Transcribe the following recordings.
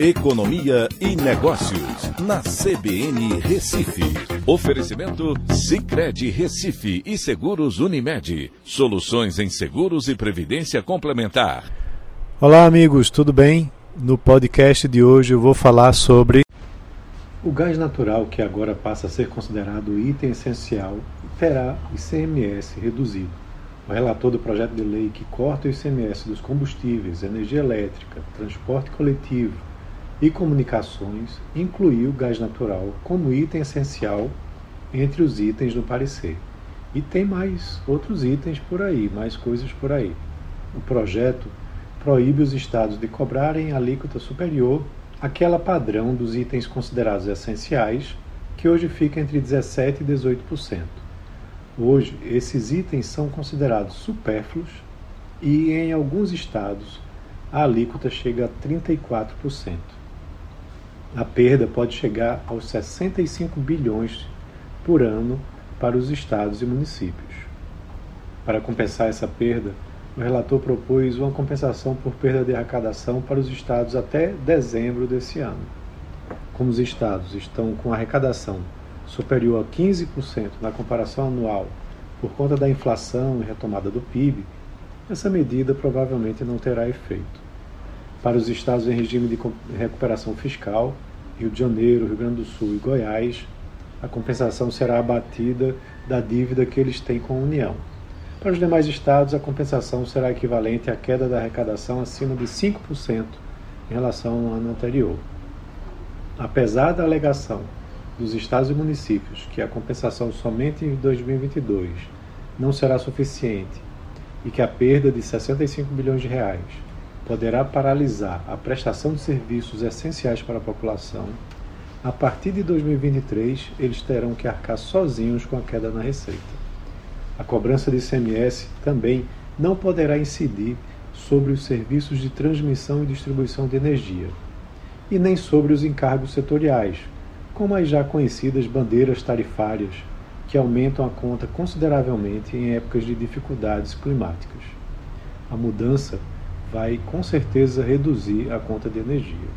Economia e Negócios, na CBN Recife. Oferecimento Cicred Recife e Seguros Unimed. Soluções em seguros e previdência complementar. Olá, amigos, tudo bem? No podcast de hoje eu vou falar sobre o gás natural, que agora passa a ser considerado item essencial, terá ICMS reduzido. O relator do projeto de lei que corta o ICMS dos combustíveis, energia elétrica, transporte coletivo, e Comunicações incluiu o gás natural como item essencial entre os itens no parecer. E tem mais outros itens por aí, mais coisas por aí. O projeto proíbe os estados de cobrarem alíquota superior àquela padrão dos itens considerados essenciais, que hoje fica entre 17% e 18%. Hoje, esses itens são considerados supérfluos e, em alguns estados, a alíquota chega a 34% a perda pode chegar aos 65 bilhões por ano para os estados e municípios. Para compensar essa perda, o relator propôs uma compensação por perda de arrecadação para os estados até dezembro desse ano. Como os estados estão com arrecadação superior a 15% na comparação anual por conta da inflação e retomada do PIB, essa medida provavelmente não terá efeito. Para os estados em regime de recuperação fiscal, Rio de Janeiro, Rio Grande do Sul e Goiás, a compensação será abatida da dívida que eles têm com a União. Para os demais estados, a compensação será equivalente à queda da arrecadação acima de 5% em relação ao ano anterior. Apesar da alegação dos estados e municípios que a compensação somente em 2022 não será suficiente e que a perda de 65 bilhões de reais poderá paralisar a prestação de serviços essenciais para a população, a partir de 2023 eles terão que arcar sozinhos com a queda na receita. A cobrança de ICMS também não poderá incidir sobre os serviços de transmissão e distribuição de energia, e nem sobre os encargos setoriais, como as já conhecidas bandeiras tarifárias, que aumentam a conta consideravelmente em épocas de dificuldades climáticas. A mudança vai com certeza reduzir a conta de energia.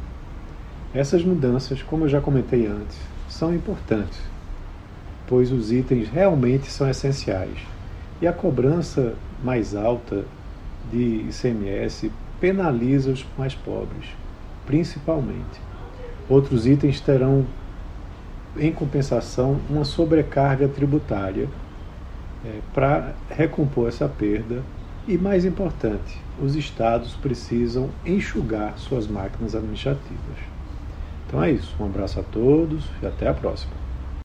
Essas mudanças, como eu já comentei antes, são importantes, pois os itens realmente são essenciais e a cobrança mais alta de ICMS penaliza os mais pobres, principalmente. Outros itens terão, em compensação, uma sobrecarga tributária é, para recompor essa perda e, mais importante, os estados precisam enxugar suas máquinas administrativas. Então é isso. Um abraço a todos e até a próxima.